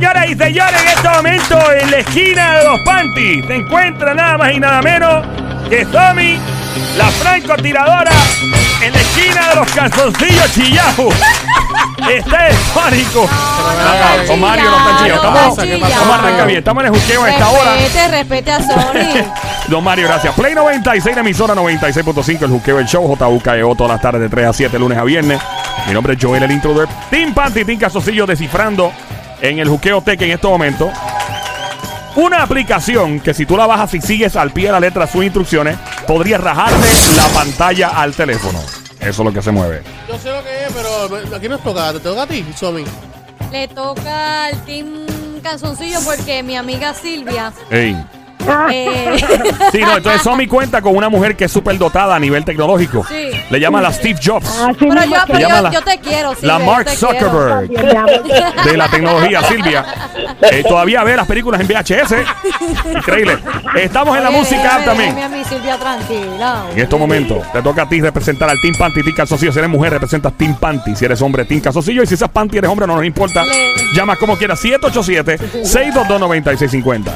Señoras y señores, en este momento en la esquina de los panties se encuentra nada más y nada menos que Somi, la francotiradora, en la esquina de los calzoncillos chillados. Está el pánico. Don Mario no está chillado. Estamos, ¿Qué vamos pasó? a arrancar bien. Estamos en el juqueo a esta hora. Respete, respete a Sony. Don Mario, gracias. Play 96, la emisora 96.5, el juqueo, el show, JUKEO, todas las tardes de 3 a 7, lunes a viernes. Mi nombre es Joel, el intruder. Team Panty, Team Casocillo, descifrando en el juqueo tech en este momento. Una aplicación que si tú la bajas y sigues al pie de la letra sus instrucciones, podría rajarte la pantalla al teléfono. Eso es lo que se mueve. Yo sé lo que es, pero aquí nos toca. ¿Te toca a ti, Somi? Le toca al Team Calzoncillo porque mi amiga Silvia. Ey. Eh, Sí, no, entonces Somi cuenta con una mujer que es súper dotada a nivel tecnológico. Sí. Le llama la Steve Jobs. Pero yo, que pero yo, la- yo te quiero, Silvia. La Mark. Zuckerberg. de la tecnología, Silvia. Eh, todavía ve las películas en VHS. Increíble. Estamos en la Oye, música déjame, también. déjame a mi Silvia tranquila. En estos momentos te toca a ti representar al Team Panty, Team Calzoncillo. Si eres mujer, representas Team Panty. Si eres hombre, Team Calzoncillo. Y si esas Panty eres hombre, no nos importa. Le- Llama como quieras, 787-622-9650.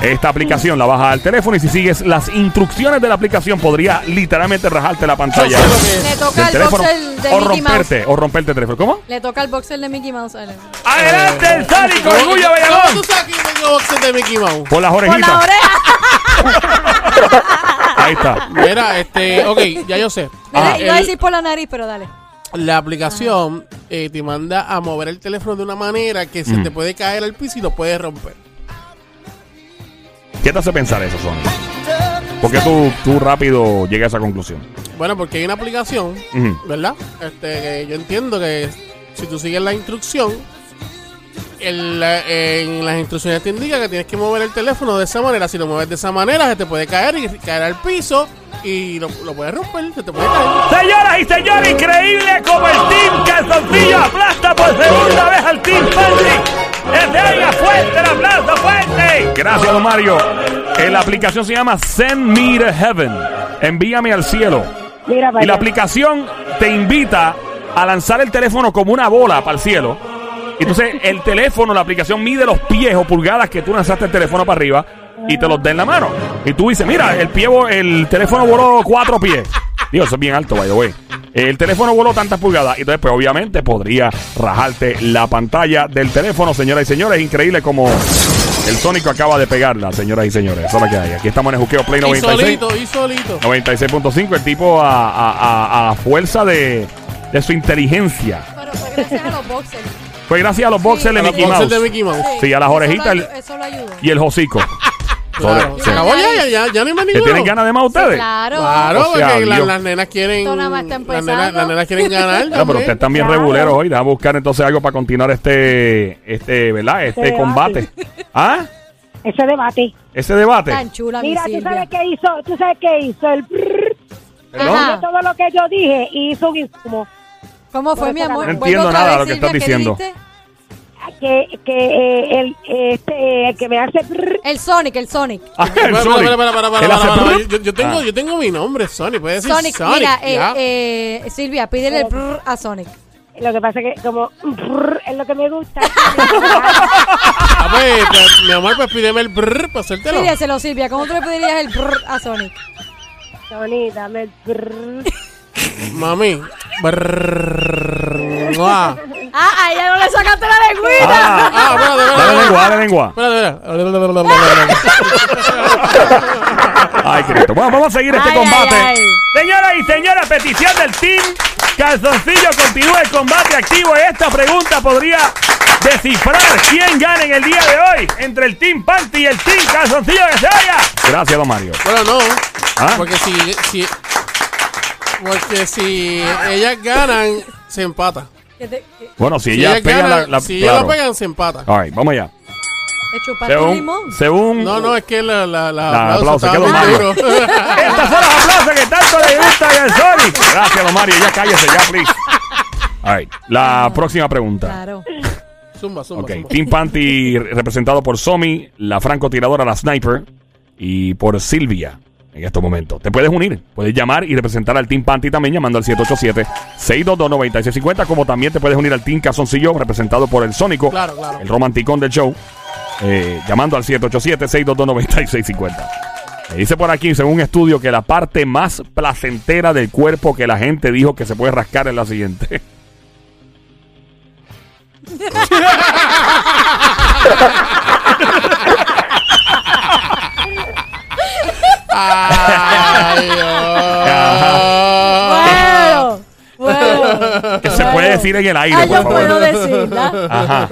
Esta aplicación la bajas al teléfono y si sigues las instrucciones de la aplicación podría literalmente rajarte la pantalla. Le toca al teléfono boxer de o Mickey Mouse. romperte, o romperte el teléfono. ¿Cómo? Le toca al boxer de Mickey Mouse. ¡Adelante el! ¿Cómo- ¡Orgullo ¿Cómo Bayamón! tú sabes que yo tengo boxes de Mickey Mouse? Por las Por orejitas. la oreja. Ahí está. Mira, este, ok, ya yo sé. Mira, Ah, iba a el- decir por la nariz, pero dale. la aplicación eh, te manda a mover el teléfono de una manera que se Mm. te puede caer al piso y lo puedes romper. ¿Qué te hace pensar eso, Sony? ¿Por qué tú, tú rápido llegas a esa conclusión? Bueno, porque hay una aplicación, Ujú. ¿verdad? Este, que yo entiendo que si tú sigues la instrucción, en, la- en las instrucciones te indica que tienes que mover el teléfono de esa manera. Si lo mueves de esa manera, se te puede caer y caer al piso y lo, lo puedes romper, se te puede caer. Señoras y señores, increíble como el Team Calzoncillo aplasta por segunda vez al Team Panty. Desde ahí a fuerte el aplauso, fuerte. Gracias, don Mario. Eh, la aplicación se llama Send Me to Heaven. Envíame al cielo. Mira, Y la aplicación te invita a lanzar el teléfono como una bola para el cielo. Entonces, el teléfono, la aplicación mide los pies o pulgadas que tú lanzaste el teléfono para arriba y te los da en la mano. Y tú dices, mira, el pie, el teléfono voló cuatro pies. Digo, eso es bien alto, by the way. El teléfono voló tantas pulgadas. Y entonces, pues, obviamente, podría rajarte la pantalla del teléfono, señoras y señores. Es increíble como el Sónico acaba de pegarla, señoras y señores. Eso es lo que hay. Aquí estamos en el Juqueo Play Y 96. solito, y solito. 96.5, el tipo a, a- a- a fuerza de, de su inteligencia. Pero fue gracias a los boxers. Fue gracias a los boxers de A los Mickey boxers Mouse. de Mickey Mouse. Sí, a las Eso orejitas lo el- ayu- Eso lo ayudó. y el hocico. Claro, se acabó ya, ya, ya, ya no hay más ¿Que ninguno. tienen ganas de más ustedes? Claro. Claro, O sea, porque la- Dios. las nenas quieren. Esto nada más está las, empezando. nenas, las nenas quieren ganar. No, pero ustedes están bien Claro. reguleros hoy. Déjame buscar entonces algo para continuar este, este, ¿verdad? Este Este combate. ¿Ah? Ese debate. Ese debate. Tan chula, Mira, mi tú Silvia. sabes qué hizo, tú sabes qué hizo el ¿Perdón? Ajá. de todo lo que yo dije y hizo un insumo ¿Cómo fue, mi amor? No Vuelve entiendo otra nada de lo que estás diciendo. dijiste? Que que eh, el este el que me hace brrr, El Sonic, el Sonic. Ah, el Para, Sonic. para, para, para, para, Él hace para, para. brrr. Yo, yo tengo, Ah. yo tengo mi nombre, Sonic. Puede decir Sonic, Sonic. mira, eh, ya. eh, Silvia, pídele el brr a Sonic. lo que pasa que como brrr, es lo que me gusta Ah, pues, pues, mi amor, pues pídeme el brrr para hacértelo. Pídeselo, Silvia. ¿Cómo tú le pedirías el brr a Sonic? Tony dame el brrr. Mami. Brrr. Ah, a ella no le sacaste la lengüita. Ah, ah, espérate, espérate, dale lengua, dale lengua. Espérate, espérate. Ay, Cristo. Bueno, vamos a seguir este Ay, combate. ay, ay. Señoras y señores, petición del team Calzoncillo continúa el combate activo. Y esta pregunta podría descifrar quién gana en el día de hoy entre el Team Panty y el Team Calzoncillo que se vaya. Gracias, don Mario. Bueno, no. ¿Ah? Porque si, si. Porque si ellas ganan, se empata. Que te, que Bueno, si, Si ella ellas pega ganan, la, la si ellas claro. lo pegan, se empata. All right, vamos allá. te chupaste Según, limón. según No, no, es que la, la, la, La aplauso, estaba que don muy Mario. Estas son las aplausos que tanto le gusta al Sonic. Gracias, don Mario. Ya cállese, ya, please. All right, la próxima pregunta. Claro. Zumba, zumba, Ok, zumba. Team Panty representado por Somi, la francotiradora, la sniper, y por Silvia, en estos momentos. Te puedes unir, puedes llamar y representar al Team Panty también llamando al 787-622-9650, como también te puedes unir al Team Casoncillo representado por el Sónico, Claro, claro. el romanticón del show, eh, llamando al 787-622-9650. Me dice por aquí, según un estudio, que la parte más placentera del cuerpo que la gente dijo que se puede rascar es la siguiente. Ay, Dios. Bueno, bueno. Que se puede decir en el aire, Ah, por yo favor. puedo decirla. Ajá.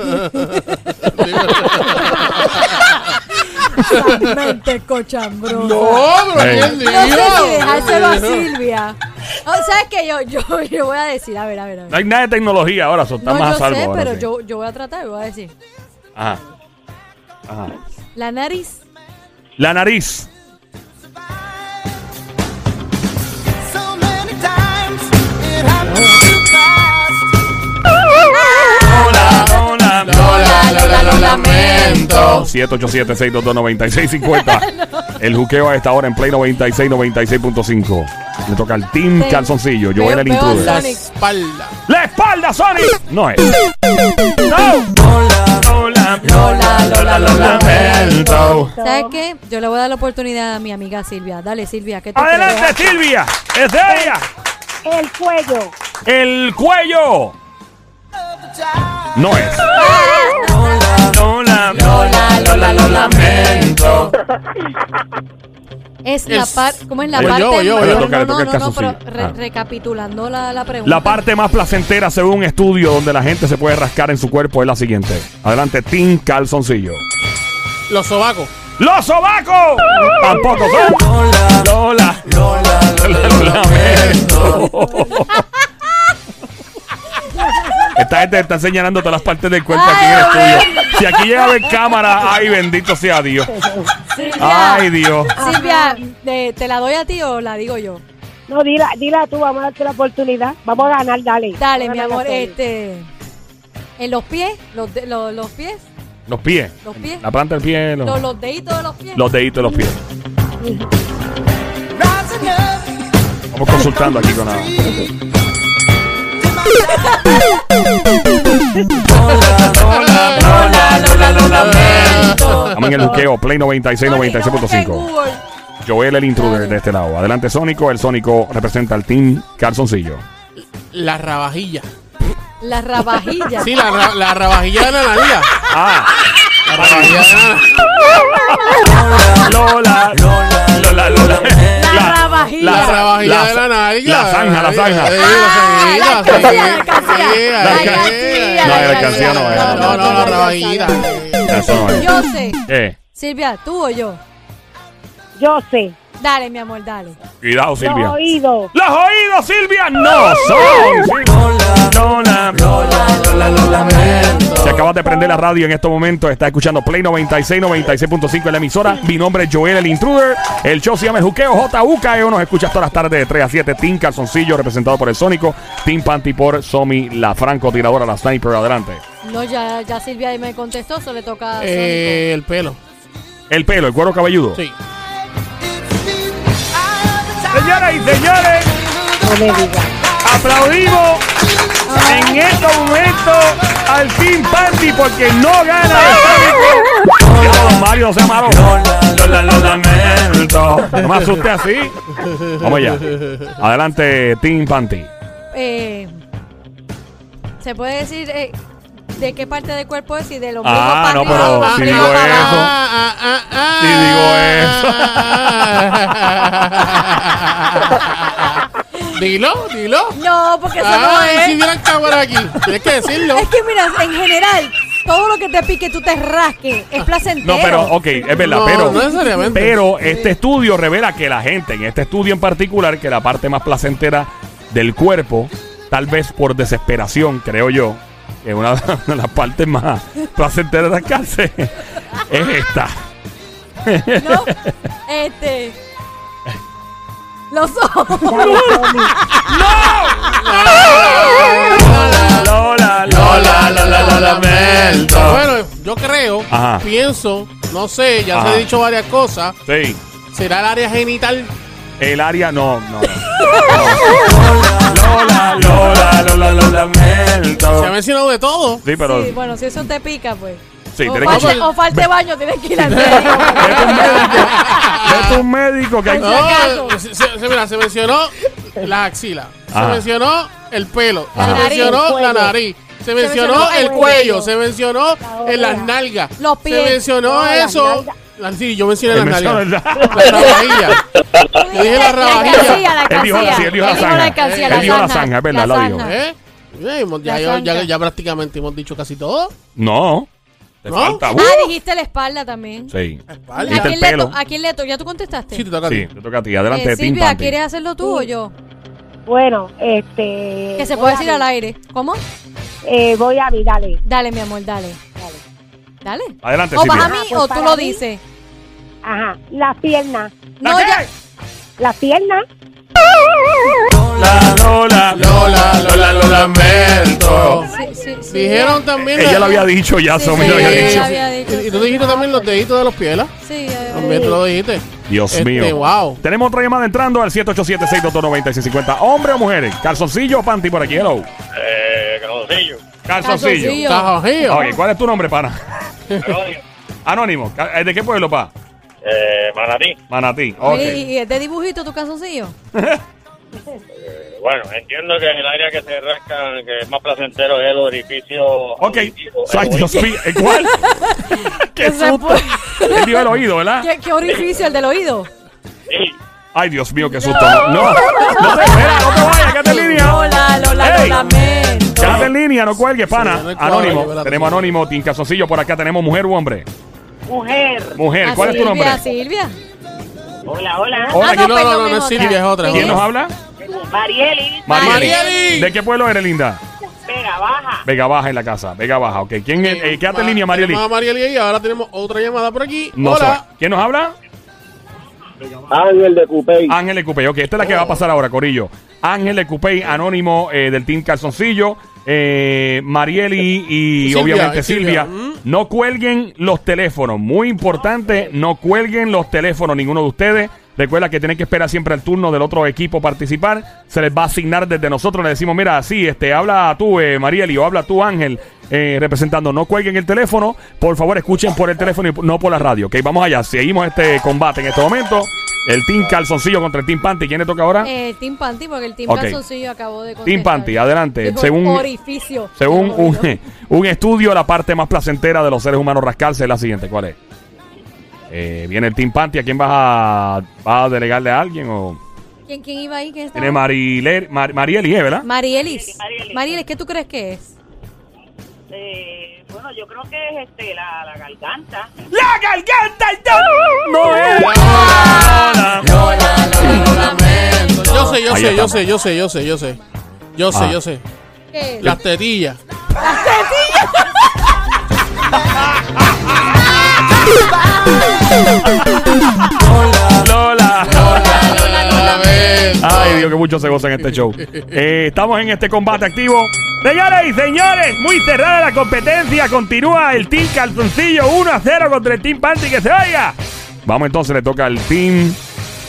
Mente cochambrosa. No, pero. ¿quién No sé si dejárselo a Silvia. Oh, ¿Sabes qué? Yo, yo, yo voy a decir, a ver, a ver, a ver. No hay nada de tecnología ahora, so, está No, más yo a salvo. sé, ahora, pero sí. yo, yo voy a tratar, voy a decir. Ajá. Ajá. La nariz. La nariz. Lola, Lola, lo lamento. 787-622-9650. El juqueo a esta hora en Play 96, 96.5. Le toca al Team. Calzoncillo. Yo era el intruder. La Sonic. espalda. ¡La espalda, Sonic! No es. ¡No! Lola, Lola, Lola, lo lamento. ¿Sabes qué? Yo le voy a dar la oportunidad a mi amiga Silvia. Dale, Silvia, ¿qué tú Adelante, Silvia. Es de ella. El cuello. El cuello. No es. Lola, Lola, Lola, lo lamento. Es la parte. ¿Cómo es la Voy parte? yo, voy yo, voy yo. no, Le toca- le no, toca el no, no, pero re- Ah. recapitulando la, la pregunta. La parte más placentera, según un estudio donde la gente se puede rascar en su cuerpo, es la siguiente. Adelante, Team Calzoncillo. Los sobacos. ¡Los sobacos! Tampoco son. Lola, Lola, Lola, lo lamento. Esta gente está señalando todas las partes del cuerpo aquí en el estudio. Si aquí llega a ver cámara, ay, bendito sea Dios. Silvia, Ay, Dios. Silvia, ¿te, te la doy a ti o la digo yo? No, dila, dila tú, vamos a darte la oportunidad. Vamos a ganar, dale. Dale, Vamos a mi ganar amor, este. En los pies, los, de- los, los pies, Los pies. Los pies. La planta del pie. Los, los, los deditos de los pies. los deditos de los pies. Vamos consultando aquí con la. Lola, Lola, lo lamento. Estamos en el buqueo Play 96, Sonic, busca en 96.5. Google. Joel el intruder de este lado. Adelante Sónico. El Sónico representa al Team Calzoncillo. La rabajilla. La rabajilla. Sí, la, ra- la rabajilla de la nariz. Ah, La rabajilla de la la zanja, la zanja. Sí, Ah, la alcancía, la alcancía. La alcancía. No, la alcancía no es. No, no, no, la rabajilla. Eso no es. Yo sé. Eh, Silvia, ¿tú o yo? Yo sé. Dale, mi amor, dale. cuidado, Los Silvia. oídos. ¡Los oídos, Silvia! ¡No son! Lola, Lola, Lola. Si acabas de prender la radio en estos momentos, estás escuchando Play 96, 96.5 en la emisora. Mi nombre es Joel, el intruder. El show se llama El Juqueo JUKEO. Nos escuchas todas las tardes de 3 a 7. Team Calzoncillo, representado por el Sónico. Team Panty por Somi, la francotiradora, la sniper. Adelante. No, ya, ya Silvia ahí me contestó, eso le toca a Eh, el pelo. El pelo, el cuero cabelludo. Sí. Señoras y señores, No me digas. aplaudimos en estos momentos al Team Panty porque no gana el. Ya, don Mario, no sea malo. Lo lamento. No me asuste así. Vamos allá. Adelante, Team Panty. Eh, ¿Se puede decir eh, de qué parte del cuerpo es y del ombligo Ah, para no, pero o si ombligo digo para eso-? Ah, ah, ah, Sí, Dilo, dilo. No, porque eso no Ay, si es. vieran cámara aquí. Tienes que decirlo. Es que mira, en general, todo lo que te pique, tú te rasques, es placentero. No, pero, ok, es verdad, No, pero. no necesariamente. Pero este estudio revela que la gente, en este estudio en particular, que la parte más placentera del cuerpo, tal vez por desesperación, creo yo, que una de las partes más placenteras de rascarse es esta. No, este. Los ojos. Lola, Lola, Lola, lo lamento. Bueno, yo creo, Ajá. pienso, no sé, ya Ajá. se he dicho varias cosas. Sí. ¿Será el área genital? El área, no, no. no. Lola, Lola, Lola, lo lamento. Se ha mencionado de todo. Sí, pero. Sí, bueno, si eso te pica, pues. Sí, o, tienes que- falte, o falte baño, tienes que ir al médico. Vete un médico. Vete un médico que hay. No, se, se- se- mira, se mencionó la axila. Se Ajá. mencionó el pelo. Se mencionó la nariz. Se mencionó mencionó el el cuello. cuello. Se mencionó La en las nalgas. Los pies. Se mencionó No, las eso. La- sí, yo mencioné las nalgas. La rabajilla. Yo dije la La rabajilla. Él dijo la- sí, él dijo la zanja. Él dijo la zanja, es verdad, la lo dijo. ¿Eh? Eh, Ya, La ya, ya, prácticamente hemos dicho casi todo. No. Te ¿No? falta. Uh. Ah, dijiste la espalda también. Sí. Espalda. ¿A quién, el le ¿A quién le to- ¿Ya tú contestaste? Sí, te toca a Sí, ti. te toca a ti. Adelante, Eh, Silvia. ¿quieres hacerlo tú o yo? Bueno, este. Que se puede decir al aire. ¿Cómo? Eh, voy a mí, dale. Dale, mi amor, dale. dale. Dale. Adelante, O vas a mí pues o tú lo dices. Ajá. Las piernas. ¿La No, qué? ya. Las piernas. Lola, Lola, Lola, Lola, lo lamento. Sí, sí, sí. Dijeron también. Ella la- lo había dicho ya, Sí, Somi sí, lo había dicho. había dicho, Y, y tú sí. dijiste también los deditos de los pies, ¿verdad? Sí, También tú lo dijiste. Dios Este, mío. wow. Tenemos otra llamada entrando al 787-622-9650. ¿Hombre o mujeres? ¿Calzoncillo o panty por aquí? Hello. Eh, calzoncillo. Calzoncillo. Calzoncillo. Ok, ¿cuál es tu nombre, pana? Anónimo. ¿De qué pueblo, pa? Eh, Manatí. Manatí. Ok. ¿Y, y es de dibujito tu calzoncillo? Eh, bueno, entiendo que en el área que se rascan, que es más placentero es el orificio. Ok. auditivo. Ay, Dios mío. ¿El cuál? ¡Qué Que se susto! fue. Él dijo el oído, ¿verdad? ¿Qué, qué orificio el del oído? Sí. Ay, Dios mío, qué susto. No, no, no te, espera, no te vayas, quédate en línea. Lola, Lola, Ey. lo lamento. Quédate en línea, no cuelgues, pana. Sí, no hay cuadro, Anónimo. Tenemos anónimo, Calzoncillo. Por acá tenemos mujer u hombre. Mujer. Mujer, ¿cuál es tu nombre? Silvia, Silvia. Hola, hola. Hola, Ah, Aquí no, no, perdón, no, no es. Silvia, es otra. ¿Quién nos habla? Marieli. Marieli. ¿De qué pueblo eres, linda? Vega Baja. Vega Baja en la casa. Vega Baja, ok. ¿Quién es? Eh, quédate en línea, Marieli. Tenemos a Marieli ahí, ahora tenemos otra llamada por aquí. No Hola. ¿Quién nos habla? Ángel de Cupey. Ángel de Cupey. Ok, esta es la que va a pasar ahora, Corillo. Ángel de Cupey, anónimo eh, del Team Calzoncillo. Eh, Marieli y Silvia, obviamente y Silvia. Silvia. Mm. No cuelguen los teléfonos. Muy importante, no cuelguen los teléfonos ninguno de ustedes. Recuerda que tienen que esperar siempre el turno del otro equipo participar. Se les va a asignar desde nosotros. Le decimos, mira, sí, este, habla tú, eh, Marieli, o habla tú, Ángel, eh, representando. No cuelguen el teléfono. Por favor, escuchen por el teléfono y no por la radio. Ok, vamos allá. Seguimos este combate en este momento. El Team Calzoncillo contra el Team Panty. ¿Quién le toca ahora? Eh, Team Panty, porque el Team. Calzoncillo acabó de contestar. Team Panty, adelante. Dijo Según- orificio. Según un, un estudio, la parte más placentera de los seres humanos rascarse es la siguiente. ¿Cuál es? Eh, viene el Team Panty. ¿A quién vas a, vas a delegarle a alguien? o ¿Quién, ¿Quién iba ahí? ¿Quién estaba? Tiene Mariler, Mar- Marieli, ¿eh, ¿verdad? Marielis. Marielis. Marielis, ¿qué tú crees que es? Eh, bueno, yo creo que es este, la, la garganta. ¡La garganta! ¡No es! Yo sé, yo Ahí sé, yo estamos. sé, yo sé, yo sé, yo sé. Yo sé, Ah. yo sé. ¿Qué es? Las tetillas. Lola. lamento. Ay, Dios, que mucho se goza en este show. Eh, estamos en este combate activo. Señores y señores, muy cerrada la competencia. Continúa el Team Calzoncillo 1 a 0 contra el Team Panty. Que se oiga. Vamos entonces, le toca al Team.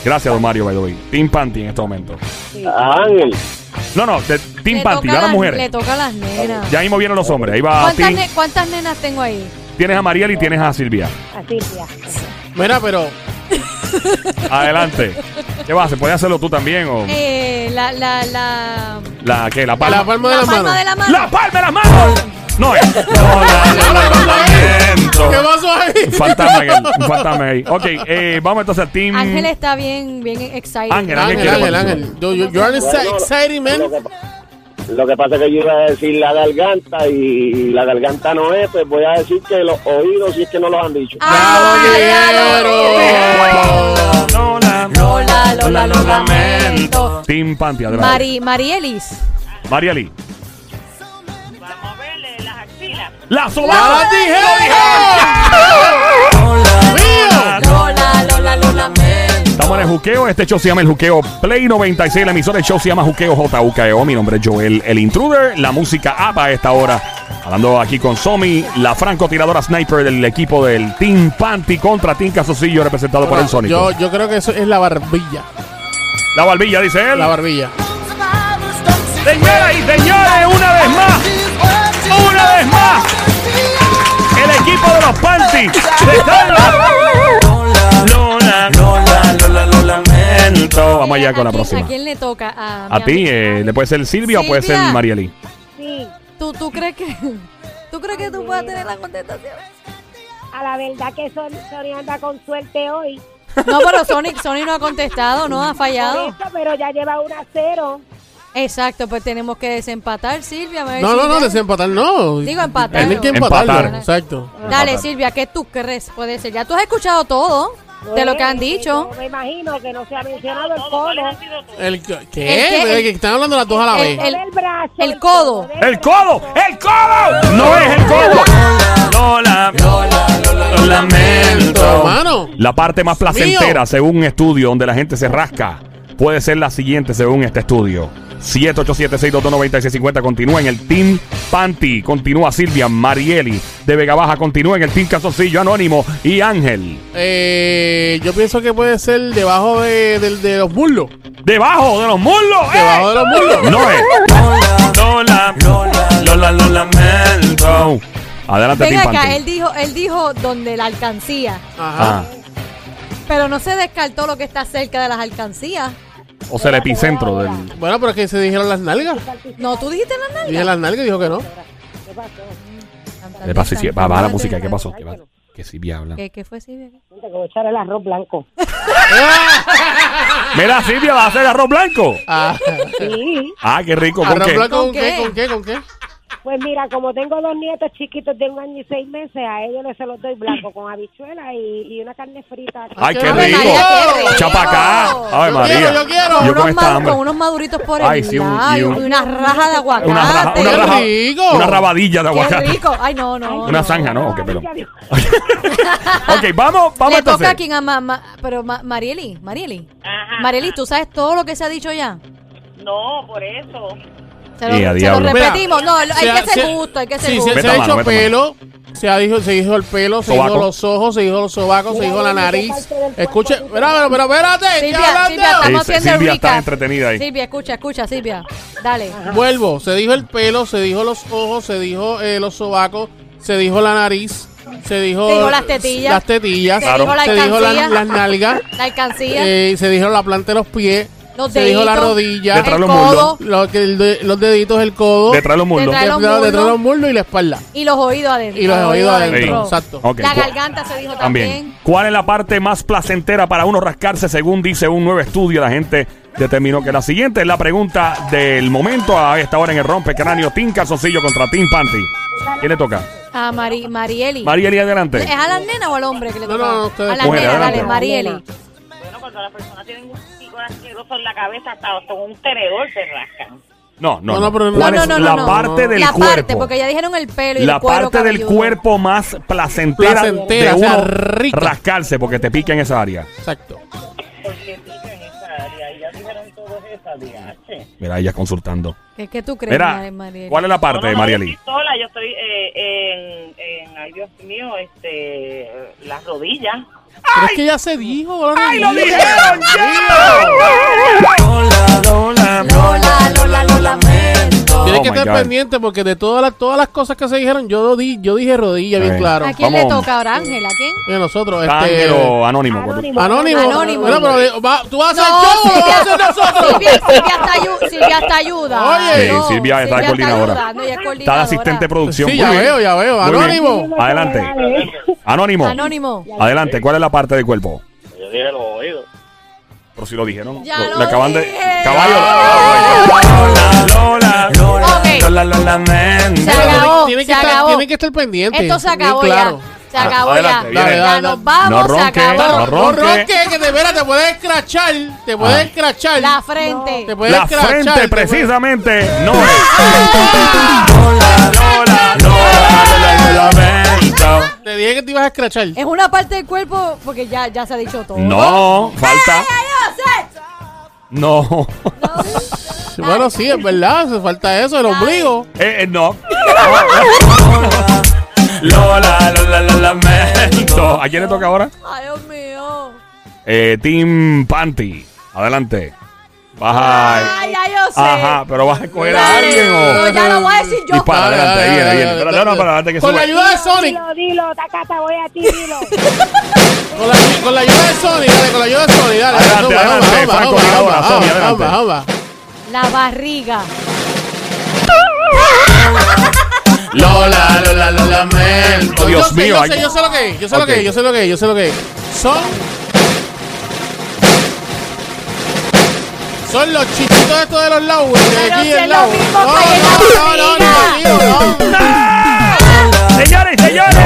Gracias, don Mario, by the way. Team Panty en este momento. Ángel. No, no, de Team Le Panty, toca ya las las- Le mujeres. toca a las nenas. Ya mismo vienen los hombres. Ahí va ¿Cuántas, Team. ne- ¿Cuántas nenas tengo ahí? Tienes a Mariel y tienes a Silvia. Así, ya. Mira, pero Adelante. ¿Qué vas? ¿Se puede hacerlo tú también? O Eh, la, la, la... la que la palma. la palma de la la palma mano. de la mano. ¡La palma de las manos! No es. Lola, lo lamento. ¿Qué pasó ahí? Un fantasma ahí. Un fantasma ahí. Ok, eh, vamos entonces al team. Ángel está bien, bien excited. Ángel, Ángel, Ángel. Ángel. You, you- you're an exci- exciting man. Lo que, pasa es que yo iba a decir la garganta y la garganta no es, pues voy a decir que los oídos si es que no los han dicho. Ah, ¡Ya lo quiero! Lola, Lola, Lola, lo lamento. Team Panty, adelante. Mari, Marielis. Marieli. Vamos a verle las axilas. ¡La Lola, lo lamento. Estamos en el juqueo. Este show se llama el juqueo Play 96. La emisora del show se llama Juqueo JUKEO. Mi nombre es Joel, el intruder. La música APA a esta hora. Hablando aquí con Somi, la francotiradora sniper del equipo del Team Panty contra Team Casosillo, representado por el Sónico. Yo, yo creo que eso es la barbilla. La barbilla, dice él. La barbilla. Señoras y señores, una vez más, una vez más, el equipo de los Panty se Vamos allá con la ¿A quién- próxima. ¿A quién le toca? A, A ti, eh, ¿le puede ser Silvia, o puede ser Silvia. Marieli? Sí, ¿Tú, ¿Tú crees que tú crees que tú puedas tener la contestación? a la verdad que Son, Sony anda con suerte hoy. No, pero Sonic, Sonic no ha contestado, no ha Por fallado. eso, pero ya lleva 1 a 0. Exacto, pues tenemos que desempatar, Silvia. a ver No, si no, no, ya- desempatar no. Digo, empatar. Tienen que Empatar. Exacto. Dale, Empatar. Silvia, ¿qué tú crees? Puede ser. Ya tú has escuchado todo de lo que han dicho. Me imagino que no se ha mencionado el codo. El, ¿Qué? ¿El qué? ¿De que están hablando las dos a la El- vez? el- brazo. el codo. ¡El codo! ¡El codo! ¡No es el codo! Lola, lo lamento. Hermano. La parte más placentera, según un estudio donde la gente se rasca, puede ser la siguiente, según este estudio. 787-622-9650 continúa en el Team Panty. Continúa Silvia Marieli de Vega Baja. Continúa en el Team Casoncillo Anónimo y Ángel. Eh, yo pienso que puede ser debajo de, los muslos. Debajo de los muslos. ¡eh! Debajo de los muslos. No es. Lola, Lola, Lola, lo lamento. Adelante, Ven Team acá, Panty. él dijo, él dijo donde la alcancía, Ajá. Ah, pero no se descartó lo que está cerca de las alcancías. O sea, el epicentro del. Bueno, pero es que se dijeron las nalgas. No, tú dijiste la Dije nalga. las nalgas y dijo que no. ¿Qué pasa? Sí, Va, baja la música. ¿Qué pasó? ¿Qué pasó? Que Silvia habla. ¿Qué, qué fue Silvia? Que voy a echar el arroz blanco. Mira, Silvia, ¿va a hacer arroz blanco? Ah, Sí. Ah, qué rico. ¿Con ¿Arroz qué? blanco ¿Con con qué? qué? ¿Con qué? ¿Con qué? Pues mira, como tengo dos nietos chiquitos de un año y seis meses, a ellos les se los doy blanco con habichuela y, y una carne frita. Ay, qué rico. Qué. Chapacá. Ay, Yo María. quiero, yo quiero. Con, Yo con unos, esta ma- hambre. con unos maduritos por Ay, el sí, un- lado y y, un- una raja de aguacate. Una, raja, una, ¡Qué raja- rico! una rabadilla de Qué aguacate. rico. Ay, no, no. Una no. zanja, ¿no? Ok, perdón. ok, vamos, vamos Le entonces. toca a quien a ma- ma- pero ma- Marieli, Marieli. Marieli, ¿tú sabes todo lo que se ha dicho ya? No, por eso. Se lo, se lo repetimos. No, hay que ser se- justo, hay que ser Sí, se, justo. se ha mano, dicho meta pelo, se, ha dicho, se dijo el pelo, se Sobaco. dijo los ojos, se dijo los sobacos, se dijo la nariz. Escuche, espera, pero, pero espérate, ¿qué Silvia, hablando? Silvia, estamos Sí, haciendo el Silvia está recap. entretenida ahí. Silvia, escucha, escucha, Silvia. Dale. Vuelvo, se dijo el pelo, se dijo los ojos, se dijo eh, los sobacos, se dijo la nariz, se dijo, Se dijo las tetillas. las tetillas, Se dijo la se dijo alcancía. las nalgas, La alcancía, eh, se dijo la planta de los pies, los se deditos, dijo la rodilla, Detrás el los muslos. codo lo que el de- los deditos, el codo, Detrás de los muslos. Detrás de los detrás- detrás de muslos. los muslos y la espalda. y los oídos adentro. Y los oídos adentro, Sí. exacto. Ok, La cu- garganta se dijo También. también. ¿Cuál es la parte más placentera para uno rascarse según dice un nuevo estudio? La gente determinó que la siguiente es la pregunta del momento a esta hora en el rompecráneo. Team Calzoncillo contra Team Panty. ¿Quién le toca? A Mari, Marieli. Marieli, adelante. ¿Es a la nena o al hombre que le No, toca? no, no, ustedes a la pueden. nena, Adelante. dale, Marieli. Bueno, cuando las personas tienen asqueroso en la cabeza, hasta con un tenedor se rascan. No, no, No, no. no, pero no. ¿Cuál No, es no, no, la no. parte del la cuerpo? parte, porque ya dijeron el pelo y la el cuero parte del cuerpo más placentera, Placentera, de o sea, uno rica. rascarse porque te pica en esa área. Exacto. Porque pica en esa área. Y ya dijeron. Mira, ella consultando. ¿Qué, qué tú crees, Mira, Mari- Marieli? ¿cuál es la parte, no, Marieli? Yo estoy sola, yo estoy eh, en, en, ay Dios mío, este, las rodillas. Pero es que ya se dijo. ¡Ay, lo dijeron! ya! Lola, Lola, Lola, Lola, lo lamento. Tienes Oh que my estar God. pendiente porque de todas las, todas las cosas que se dijeron, yo, di, yo dije rodilla, bien Sí. claro. ¿A quién Vamos. le toca ahora, Ángel? ¿A quién? Y nosotros, Ángel este. o anónimo. pues, Anónimo. Anónimo. Bueno, pero va- tú vas a hacer No, show o lo vas a Silvia, hacer nosotros. Silvia, Silvia está, ayu- Silvia está ayuda. Oye. Sí, Silvia está coordinadora. ayudando, ella es Está de coordinadora. asistente de producción. Sí, Muy ya bien. veo, ya veo. Muy bien. Anónimo. Adelante. Anónimo. Anónimo. Adelante. ¿Cuál es la parte del cuerpo? Yo dije los oídos. Pero si lo dijeron. Ya lo, lo le acaban de. Caballo. Lola, Lola, Lola. Lola, lo lamento. Se acabó, Tiene que, se estar, acabó. tiene que estar pendiente. Esto se acabó claro. ya. Se acabó Adelante, ya. Dale, nos vamos, No se ronque, acabó. no No ronque. ronque, que te, mira, te puedes escrachar. Te puedes Ah. escrachar. La frente. Te puedes La escrachar. frente puedes- precisamente no es. Lola, Lola, Lola, Lola, lo Te dije que te ibas a escrachar. Es una parte del cuerpo, porque ya, ya se ha dicho todo. No, falta. No. Bueno, sí, es verdad. Hace falta eso, el ombligo. Eh, eh, no. Lola, Lola, Lola, lamento. ¿A quién le toca ahora? Ay, Dios mío. Eh, Team Panty. Adelante. Baja. Ay, ya yo sé. Ajá, pero vas a escoger a Dale. alguien No, o. ya lo voy a decir yo. Dispara, Dale, adelante, dale, viene, dale, viene. dale, Pero no, no, para adelante que Con la ayuda de Sonic. Dilo, dilo, tacata, voy a ti, dilo. Con la, con la ayuda de Sonic, dale, con la ayuda de Sonic, dale. Adelante, Zumba, adelante, zumba, Franco zumba, zumba, Sony, zumba, adelante. zumba. La barriga. Lola, Lola, lo lamento. Dios yo sé, mío, Yo hay- sé, yo sé lo que es, yo sé lo que es, yo sé lo que es, yo sé lo que es. Son. Son los chichitos estos de los lados, güey, de aquí lo lado. No, no, no, no, no, no, no. Señores, señores.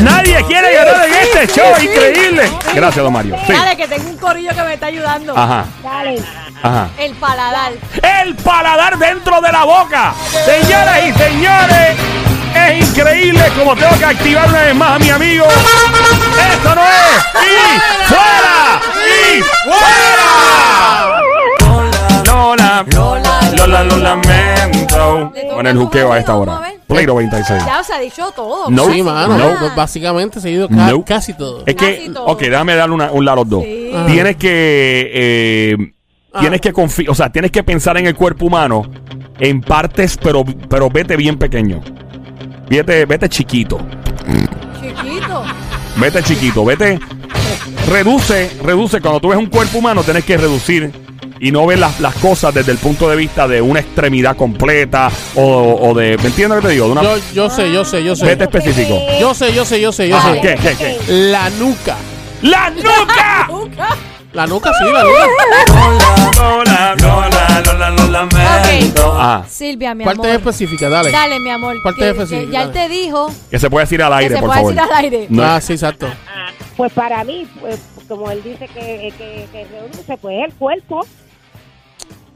Nadie quiere ganar en este show. Increíble. Gracias, don Mario. Dale, que tengo un corillo que me está ayudando. Ajá, Dale. ajá. El paladar. El paladar dentro de la boca. Señoras y señores, es increíble como tengo que activar una vez más a mi amigo. Esto no es. ¡Y fuera! ¡Y fuera! Lola, Lola, Lola, lo lamento. Con el juqueo a esta hora. Play 96. Ya se ha dicho todo. No. Sí, mano, No. pues básicamente se ha ido ca- No. casi todo. Es que, Casi todo. ok, déjame darle una, un lado a los dos. Sí. Ajá. Tienes que, eh, tienes que confi- o sea, tienes que pensar en el cuerpo humano en partes, pero, pero vete bien pequeño. Vete, vete chiquito. Chiquito. Vete chiquito, vete. Reduce, reduce. Cuando tú ves un cuerpo humano, tienes que reducir y no ver las, las cosas desde el punto de vista de una extremidad completa o, o de. ¿Me entiendes lo que te digo? De una, Yo, yo sé, yo sé, yo sé. vete específico. Yo sé, yo sé, yo sé, yo Ah, sé. ¿Qué, qué, qué? La nuca. ¡La nuca! La nuca, sí, la nuca. Lola, Lola, Lola, lo lamento. Ah, Silvia, mi Parte amor. específica, dale. Dale, mi amor. Parte que- específica, que ya él dale. te dijo que se puede decir al que aire, se por puede favor. decir al aire. No. Ah, sí, exacto. Pues para mí, pues, como él dice que, que, que reduce, pues el cuerpo,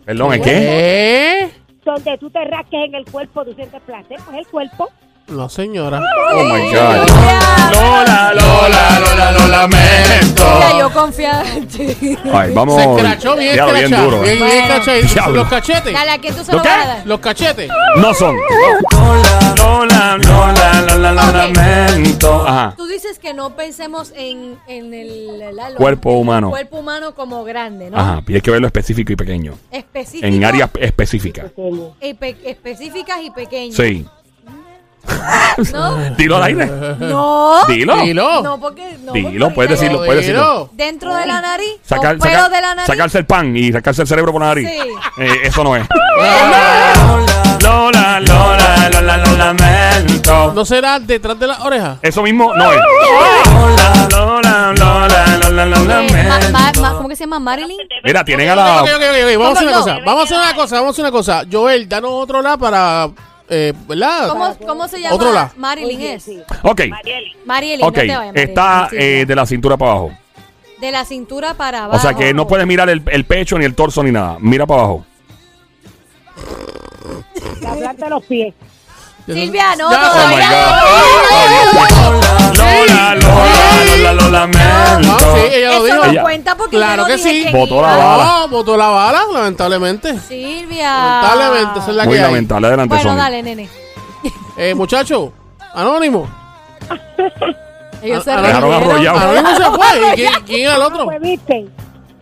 Perdón, ¿es qué? ¿Qué? donde tú te rasques en el cuerpo, tú sientes placer, pues el cuerpo. No, señora. Oh my God. Lola, Lola, Lola, lo lamento. Ya, yo confiaba en ti. Ay, vamos. Se escrachó bien Diablo, bien duro. Bien, eh. bien Bueno. Diablo. Los cachetes. Dale, ¿a quién tú se ¿Lo lo qué? vas a dar? Los cachetes. No son. Lola, Lola, Lola, lo lamento. Ajá. Tú dices que no pensemos en, en el la- lo- Cuerpo humano. cuerpo humano como grande, ¿no? Ajá. Y hay que verlo específico y pequeño. Específico. En áreas específicas. y pe- específicas y pequeñas. Sí. ¿No? Dilo al aire. No. Dilo. Dilo. No, porque. No, Dilo, porque puedes decirlo, puedes decirlo. Dilo. Dentro de la nariz. Sacar, o pelo sacar- de la nariz. sacarse el pan y sacarse el cerebro por la nariz. Sí. Eh, eso no es. Lola, Lola, Lola, lo lamento. ¿No será detrás de las orejas? Eso mismo no es. Lola, Lola, Lola, Lola, lo Eh, ma- lamento. ma- ma- ¿Cómo que se llama? Marilyn. Mira, tienen a la. Ok, ok, ok, ok. Vamos a hacer una cosa. Vamos a hacer una cosa. Vamos a hacer una cosa. Joel, danos otro lado para. Eh, ¿Verdad? ¿Cómo, cómo se llama? Otro lado. Marilyn es. Ok. Marielyn, ok. no te vayas, Marielyn, Está eh, de la cintura para abajo. de la cintura para abajo. O sea que no puedes mirar el, el pecho ni el torso ni nada. Mira para abajo. La planta de los pies. Silvia, no. Lola, Lola, Lola, lo lamento. Sí, ella lo Eso dijo. no Ella- cuenta porque Claro yo no que dije sí. quién iba. la bala. No, botó la bala, lamentablemente. Silvia. Lamentablemente, esa es la Muy que hay. lamentable. Adelante, Bueno, Sony. dale, nene. Eh, muchacho, anónimo. Ellos se dejaron arrollado. Anónimo se fue. ¿Y quién, quién era el otro? Pues viste.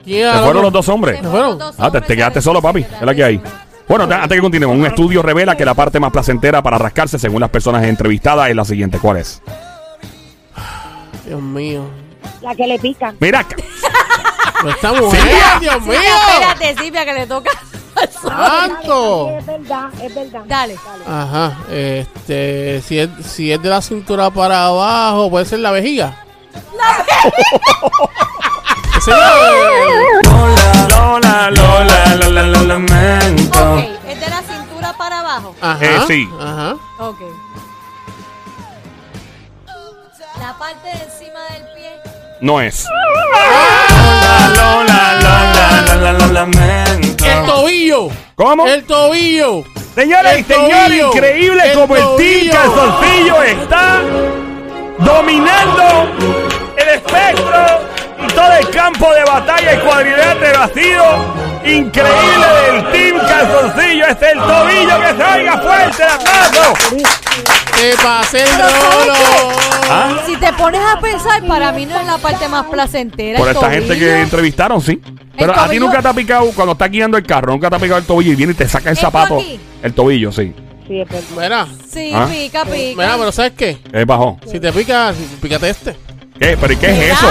¿Quién era Se el fueron otro? los dos hombres. Se ¿Se fueron? Ah, te, te quedaste solo, papi. Es la que hay. Bueno, te- antes que continuemos, un estudio revela que la parte más placentera para rascarse, según las personas entrevistadas, es la siguiente. ¿Cuál es? Dios mío. La que le pican. Mira, Pero esta mujer, Silvia. Dios mío. Espérate, Silvia, que le toca. ¡Santo! Es verdad, es verdad. Dale. Ajá, este, si es, si es de la cintura para abajo, puede ser la vejiga. Ese no- Lola, Lola, Lola, lo lamento. Ok, es de la cintura para abajo. Ajá, Eh, sí. Ajá. Ok. La parte de encima del pie. No es. Lola, Lola, Lola, lo lamento. El tobillo. ¿Cómo? El tobillo. Señoras y señores, increíble El como el Team tobillo. Calzoncillo está dominando el espectro todo el campo de batalla y cuadrilátero batido. Increíble del Team Calzoncillo. Este es el tobillo que salga fuerte el aplauso. ¡Que pase el Pero ¿sabes rolo! ¿Ah? Si te pones a pensar, para mí no es la parte más placentera. Por el esta gente que entrevistaron, sí. Pero a ti nunca te ha picado, cuando estás guiando el carro, nunca te ha picado el tobillo y viene y te saca el ¿Esto zapato. aquí? El tobillo, sí. Sí. Mira, Sí, ¿Ah? pica, pica. mira, pero ¿sabes qué? Es bajo. Si te pica, pícate este. ¿Qué? ¿Pero y qué es Mira. eso?